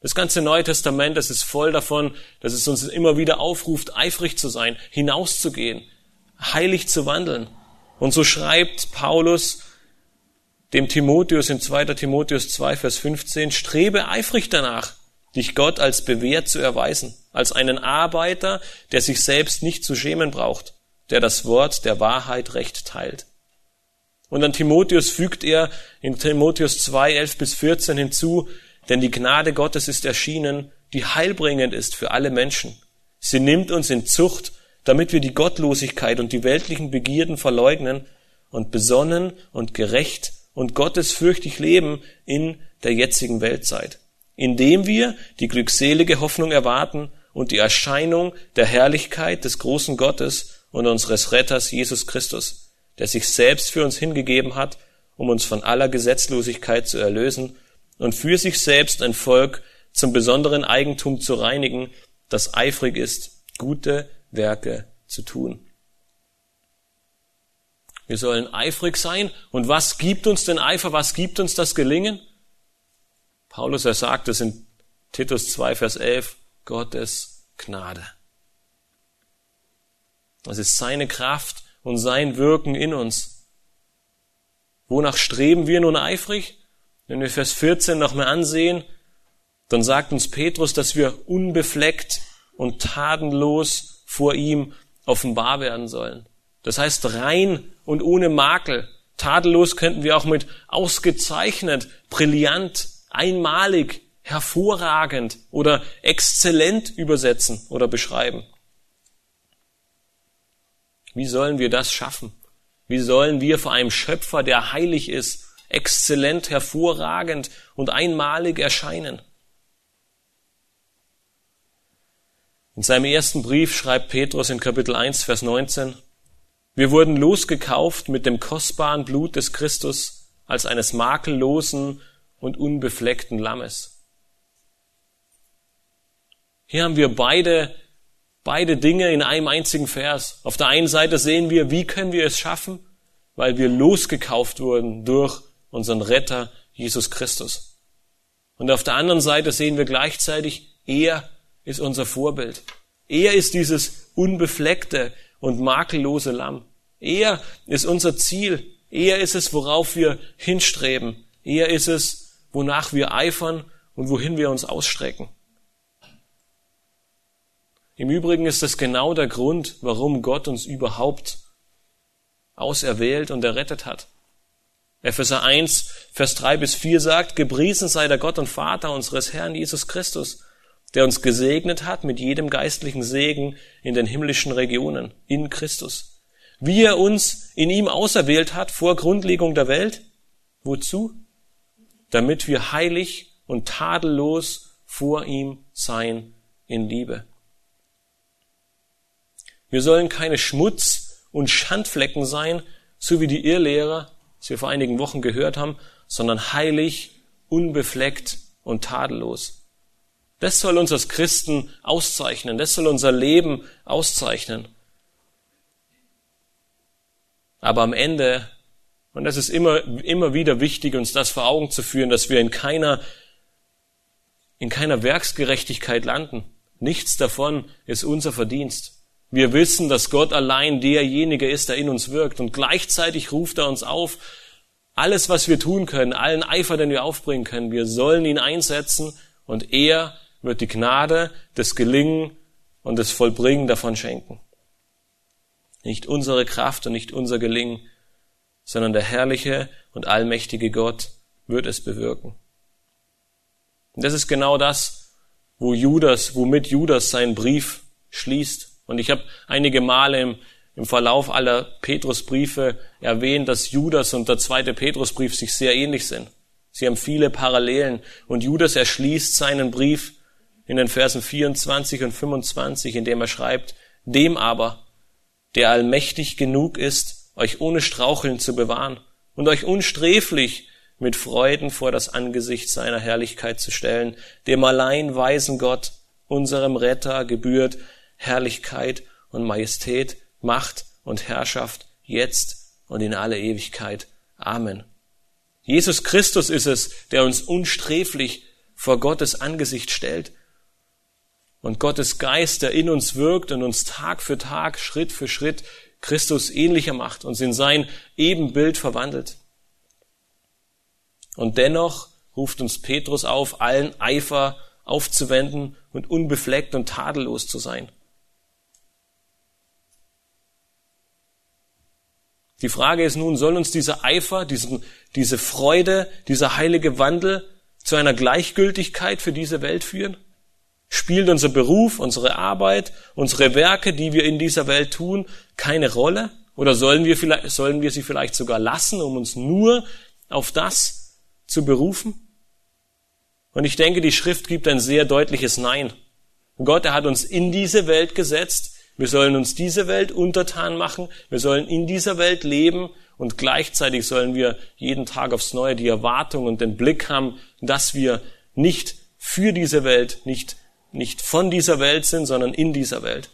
Das ganze Neue Testament, das ist voll davon, dass es uns immer wieder aufruft, eifrig zu sein, hinauszugehen, heilig zu wandeln. Und so schreibt Paulus dem Timotheus in 2. Timotheus 2, Vers 15, strebe eifrig danach, dich Gott als bewährt zu erweisen, als einen Arbeiter, der sich selbst nicht zu schämen braucht, der das Wort der Wahrheit recht teilt. Und an Timotheus fügt er in Timotheus 2, 11 bis 14 hinzu, denn die Gnade Gottes ist erschienen, die heilbringend ist für alle Menschen. Sie nimmt uns in Zucht damit wir die Gottlosigkeit und die weltlichen Begierden verleugnen und besonnen und gerecht und gottesfürchtig leben in der jetzigen Weltzeit, indem wir die glückselige Hoffnung erwarten und die Erscheinung der Herrlichkeit des großen Gottes und unseres Retters Jesus Christus, der sich selbst für uns hingegeben hat, um uns von aller Gesetzlosigkeit zu erlösen und für sich selbst ein Volk zum besonderen Eigentum zu reinigen, das eifrig ist, gute Werke zu tun. Wir sollen eifrig sein. Und was gibt uns den Eifer? Was gibt uns das Gelingen? Paulus, er sagt es in Titus 2, Vers 11, Gottes Gnade. Das ist seine Kraft und sein Wirken in uns. Wonach streben wir nun eifrig? Wenn wir Vers 14 noch mal ansehen, dann sagt uns Petrus, dass wir unbefleckt und tatenlos vor ihm offenbar werden sollen. Das heißt rein und ohne Makel. Tadellos könnten wir auch mit ausgezeichnet, brillant, einmalig, hervorragend oder exzellent übersetzen oder beschreiben. Wie sollen wir das schaffen? Wie sollen wir vor einem Schöpfer, der heilig ist, exzellent, hervorragend und einmalig erscheinen? In seinem ersten Brief schreibt Petrus in Kapitel 1, Vers 19, wir wurden losgekauft mit dem kostbaren Blut des Christus als eines makellosen und unbefleckten Lammes. Hier haben wir beide, beide Dinge in einem einzigen Vers. Auf der einen Seite sehen wir, wie können wir es schaffen? Weil wir losgekauft wurden durch unseren Retter Jesus Christus. Und auf der anderen Seite sehen wir gleichzeitig, er ist unser Vorbild. Er ist dieses unbefleckte und makellose Lamm. Er ist unser Ziel. Er ist es, worauf wir hinstreben. Er ist es, wonach wir eifern und wohin wir uns ausstrecken. Im Übrigen ist das genau der Grund, warum Gott uns überhaupt auserwählt und errettet hat. Epheser 1, Vers 3 bis 4 sagt, Gepriesen sei der Gott und Vater unseres Herrn Jesus Christus, der uns gesegnet hat mit jedem geistlichen Segen in den himmlischen Regionen, in Christus. Wie er uns in ihm auserwählt hat vor Grundlegung der Welt. Wozu? Damit wir heilig und tadellos vor ihm sein in Liebe. Wir sollen keine Schmutz- und Schandflecken sein, so wie die Irrlehrer, die wir vor einigen Wochen gehört haben, sondern heilig, unbefleckt und tadellos. Das soll uns als Christen auszeichnen. Das soll unser Leben auszeichnen. Aber am Ende, und das ist immer, immer wieder wichtig, uns das vor Augen zu führen, dass wir in keiner, in keiner Werksgerechtigkeit landen. Nichts davon ist unser Verdienst. Wir wissen, dass Gott allein derjenige ist, der in uns wirkt. Und gleichzeitig ruft er uns auf, alles, was wir tun können, allen Eifer, den wir aufbringen können, wir sollen ihn einsetzen und er wird die Gnade, das Gelingen und das Vollbringen davon schenken. Nicht unsere Kraft und nicht unser Gelingen, sondern der herrliche und allmächtige Gott wird es bewirken. Und das ist genau das, wo Judas, womit Judas seinen Brief schließt. Und ich habe einige Male im, im Verlauf aller Petrusbriefe erwähnt, dass Judas und der zweite Petrusbrief sich sehr ähnlich sind. Sie haben viele Parallelen. Und Judas erschließt seinen Brief in den Versen 24 und 25, in dem er schreibt, dem aber, der allmächtig genug ist, euch ohne Straucheln zu bewahren und euch unsträflich mit Freuden vor das Angesicht seiner Herrlichkeit zu stellen, dem allein weisen Gott, unserem Retter, gebührt Herrlichkeit und Majestät, Macht und Herrschaft, jetzt und in alle Ewigkeit. Amen. Jesus Christus ist es, der uns unsträflich vor Gottes Angesicht stellt und Gottes Geist, der in uns wirkt und uns Tag für Tag, Schritt für Schritt Christus ähnlicher macht, uns in sein Ebenbild verwandelt. Und dennoch ruft uns Petrus auf, allen Eifer aufzuwenden und unbefleckt und tadellos zu sein. Die Frage ist nun, soll uns dieser Eifer, diesen, diese Freude, dieser heilige Wandel zu einer Gleichgültigkeit für diese Welt führen? Spielt unser Beruf, unsere Arbeit, unsere Werke, die wir in dieser Welt tun, keine Rolle? Oder sollen wir, vielleicht, sollen wir sie vielleicht sogar lassen, um uns nur auf das zu berufen? Und ich denke, die Schrift gibt ein sehr deutliches Nein. Gott, er hat uns in diese Welt gesetzt. Wir sollen uns diese Welt untertan machen. Wir sollen in dieser Welt leben. Und gleichzeitig sollen wir jeden Tag aufs Neue die Erwartung und den Blick haben, dass wir nicht für diese Welt, nicht nicht von dieser Welt sind, sondern in dieser Welt.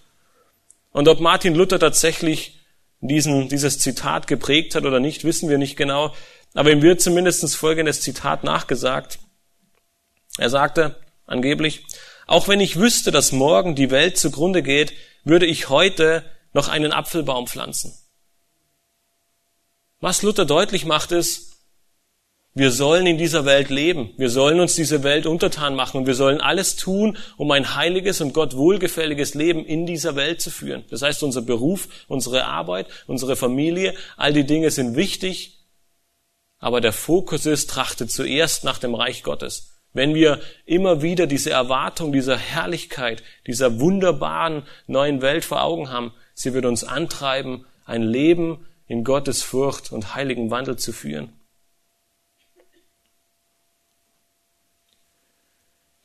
Und ob Martin Luther tatsächlich diesen, dieses Zitat geprägt hat oder nicht, wissen wir nicht genau. Aber ihm wird zumindest folgendes Zitat nachgesagt. Er sagte angeblich, auch wenn ich wüsste, dass morgen die Welt zugrunde geht, würde ich heute noch einen Apfelbaum pflanzen. Was Luther deutlich macht ist, wir sollen in dieser Welt leben. Wir sollen uns diese Welt untertan machen und wir sollen alles tun, um ein heiliges und Gott wohlgefälliges Leben in dieser Welt zu führen. Das heißt, unser Beruf, unsere Arbeit, unsere Familie, all die Dinge sind wichtig, aber der Fokus ist, trachtet zuerst nach dem Reich Gottes. Wenn wir immer wieder diese Erwartung dieser Herrlichkeit, dieser wunderbaren neuen Welt vor Augen haben, sie wird uns antreiben, ein Leben in Gottes Furcht und heiligen Wandel zu führen.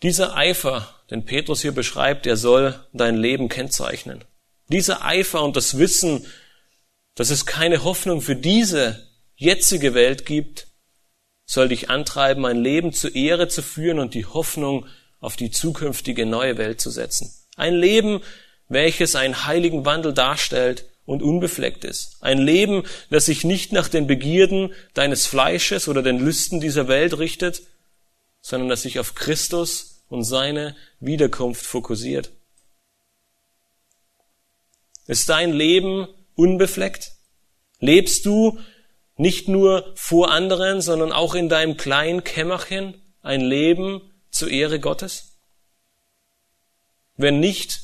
Dieser Eifer, den Petrus hier beschreibt, der soll dein Leben kennzeichnen. Dieser Eifer und das Wissen, dass es keine Hoffnung für diese jetzige Welt gibt, soll dich antreiben, ein Leben zur Ehre zu führen und die Hoffnung auf die zukünftige neue Welt zu setzen. Ein Leben, welches einen heiligen Wandel darstellt und unbefleckt ist. Ein Leben, das sich nicht nach den Begierden deines Fleisches oder den Lüsten dieser Welt richtet, sondern das sich auf Christus und seine Wiederkunft fokussiert. Ist dein Leben unbefleckt? Lebst du nicht nur vor anderen, sondern auch in deinem kleinen Kämmerchen ein Leben zur Ehre Gottes? Wenn nicht,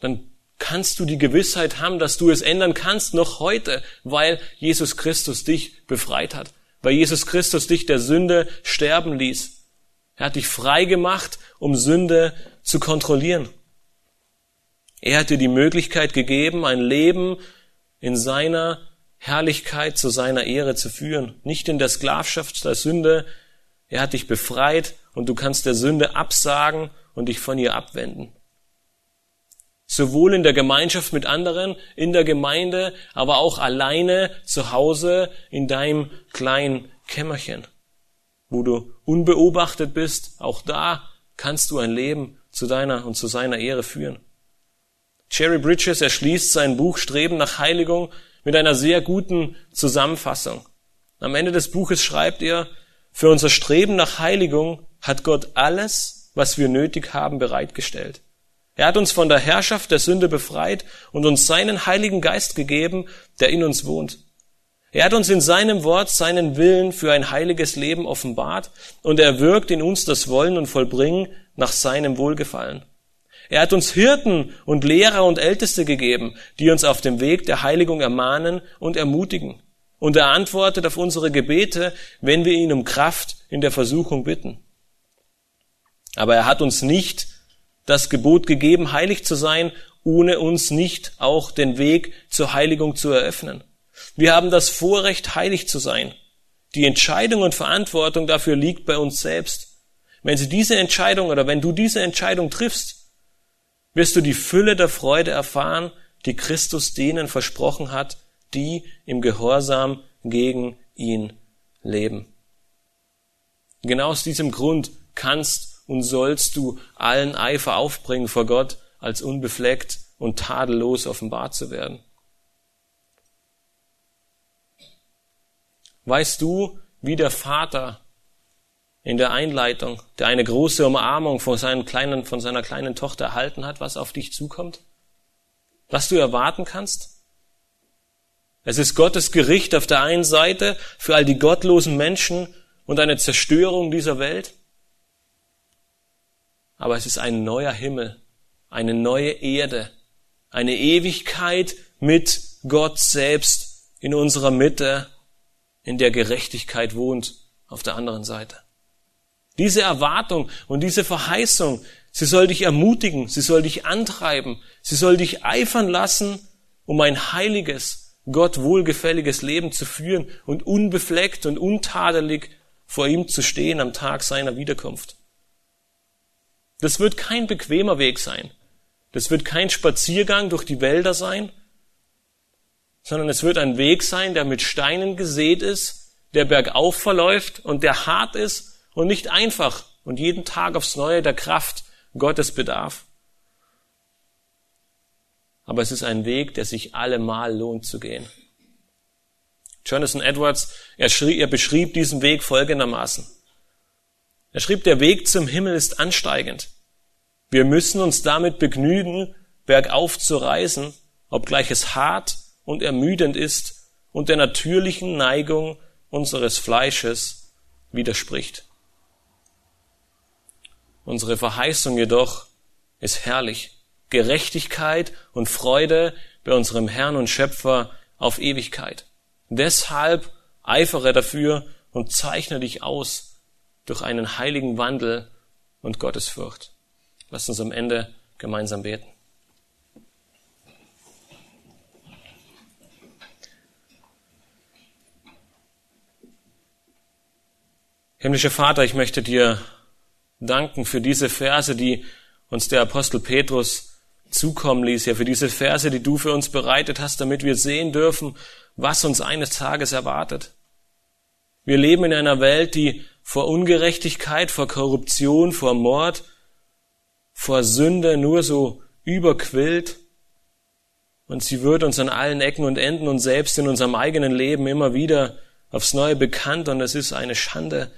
dann kannst du die Gewissheit haben, dass du es ändern kannst, noch heute, weil Jesus Christus dich befreit hat, weil Jesus Christus dich der Sünde sterben ließ. Er hat dich frei gemacht, um Sünde zu kontrollieren. Er hat dir die Möglichkeit gegeben, ein Leben in seiner Herrlichkeit zu seiner Ehre zu führen. Nicht in der Sklavschaft der Sünde. Er hat dich befreit und du kannst der Sünde absagen und dich von ihr abwenden. Sowohl in der Gemeinschaft mit anderen, in der Gemeinde, aber auch alleine zu Hause in deinem kleinen Kämmerchen, wo du unbeobachtet bist. Auch da kannst du ein Leben zu deiner und zu seiner Ehre führen. Jerry Bridges erschließt sein Buch Streben nach Heiligung mit einer sehr guten Zusammenfassung. Am Ende des Buches schreibt er, für unser Streben nach Heiligung hat Gott alles, was wir nötig haben, bereitgestellt. Er hat uns von der Herrschaft der Sünde befreit und uns seinen Heiligen Geist gegeben, der in uns wohnt. Er hat uns in seinem Wort seinen Willen für ein heiliges Leben offenbart und er wirkt in uns das Wollen und Vollbringen nach seinem Wohlgefallen. Er hat uns Hirten und Lehrer und Älteste gegeben, die uns auf dem Weg der Heiligung ermahnen und ermutigen. Und er antwortet auf unsere Gebete, wenn wir ihn um Kraft in der Versuchung bitten. Aber er hat uns nicht das Gebot gegeben, heilig zu sein, ohne uns nicht auch den Weg zur Heiligung zu eröffnen. Wir haben das Vorrecht, heilig zu sein. Die Entscheidung und Verantwortung dafür liegt bei uns selbst. Wenn Sie diese Entscheidung oder wenn du diese Entscheidung triffst, wirst du die Fülle der Freude erfahren, die Christus denen versprochen hat, die im Gehorsam gegen ihn leben. Genau aus diesem Grund kannst und sollst du allen Eifer aufbringen vor Gott, als unbefleckt und tadellos offenbart zu werden. Weißt du, wie der Vater in der Einleitung, der eine große Umarmung von, seinen kleinen, von seiner kleinen Tochter erhalten hat, was auf dich zukommt? Was du erwarten kannst? Es ist Gottes Gericht auf der einen Seite für all die gottlosen Menschen und eine Zerstörung dieser Welt. Aber es ist ein neuer Himmel, eine neue Erde, eine Ewigkeit mit Gott selbst in unserer Mitte, in der Gerechtigkeit wohnt auf der anderen Seite. Diese Erwartung und diese Verheißung, sie soll dich ermutigen, sie soll dich antreiben, sie soll dich eifern lassen, um ein heiliges, Gott wohlgefälliges Leben zu führen und unbefleckt und untadelig vor ihm zu stehen am Tag seiner Wiederkunft. Das wird kein bequemer Weg sein. Das wird kein Spaziergang durch die Wälder sein, sondern es wird ein Weg sein, der mit Steinen gesät ist, der bergauf verläuft und der hart ist und nicht einfach und jeden Tag aufs Neue der Kraft Gottes bedarf. Aber es ist ein Weg, der sich allemal lohnt zu gehen. Jonathan Edwards, er, schrie, er beschrieb diesen Weg folgendermaßen. Er schrieb, der Weg zum Himmel ist ansteigend. Wir müssen uns damit begnügen, bergauf zu reisen, obgleich es hart und ermüdend ist und der natürlichen Neigung unseres Fleisches widerspricht. Unsere Verheißung jedoch ist herrlich. Gerechtigkeit und Freude bei unserem Herrn und Schöpfer auf Ewigkeit. Deshalb eifere dafür und zeichne dich aus durch einen heiligen Wandel und Gottesfurcht. Lass uns am Ende gemeinsam beten. Himmlischer Vater, ich möchte dir danken für diese Verse, die uns der Apostel Petrus zukommen ließ, ja für diese Verse, die du für uns bereitet hast, damit wir sehen dürfen, was uns eines Tages erwartet. Wir leben in einer Welt, die vor Ungerechtigkeit, vor Korruption, vor Mord, vor Sünde nur so überquillt. Und sie wird uns an allen Ecken und Enden und selbst in unserem eigenen Leben immer wieder aufs Neue bekannt. Und es ist eine Schande,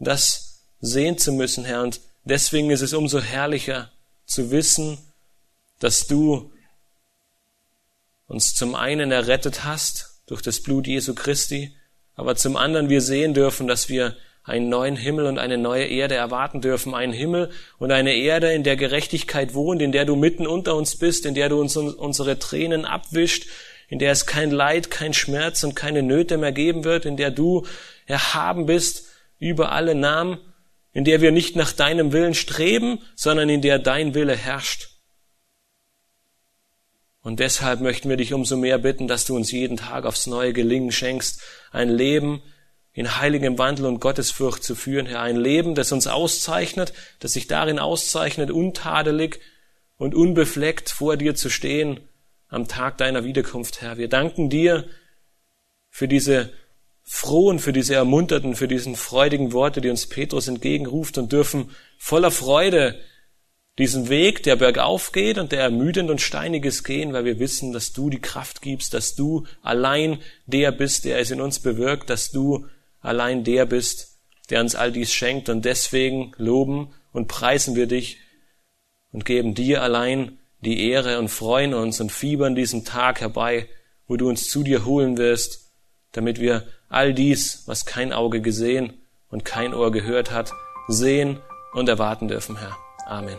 dass sehen zu müssen, Herr. Und deswegen ist es umso herrlicher zu wissen, dass du uns zum einen errettet hast durch das Blut Jesu Christi, aber zum anderen wir sehen dürfen, dass wir einen neuen Himmel und eine neue Erde erwarten dürfen, einen Himmel und eine Erde, in der Gerechtigkeit wohnt, in der du mitten unter uns bist, in der du uns unsere Tränen abwischt, in der es kein Leid, kein Schmerz und keine Nöte mehr geben wird, in der du erhaben bist über alle Namen, in der wir nicht nach deinem Willen streben, sondern in der dein Wille herrscht. Und deshalb möchten wir dich umso mehr bitten, dass du uns jeden Tag aufs neue Gelingen schenkst, ein Leben in heiligem Wandel und Gottesfurcht zu führen, Herr, ein Leben, das uns auszeichnet, das sich darin auszeichnet, untadelig und unbefleckt vor dir zu stehen am Tag deiner Wiederkunft, Herr. Wir danken dir für diese frohen, für diese ermunterten, für diesen freudigen Worte, die uns Petrus entgegenruft und dürfen voller Freude diesen Weg, der bergauf geht und der ermüdend und steiniges gehen, weil wir wissen, dass du die Kraft gibst, dass du allein der bist, der es in uns bewirkt, dass du allein der bist, der uns all dies schenkt. Und deswegen loben und preisen wir dich und geben dir allein die Ehre und freuen uns und fiebern diesen Tag herbei, wo du uns zu dir holen wirst, damit wir all dies, was kein Auge gesehen und kein Ohr gehört hat, sehen und erwarten dürfen, Herr. Amen.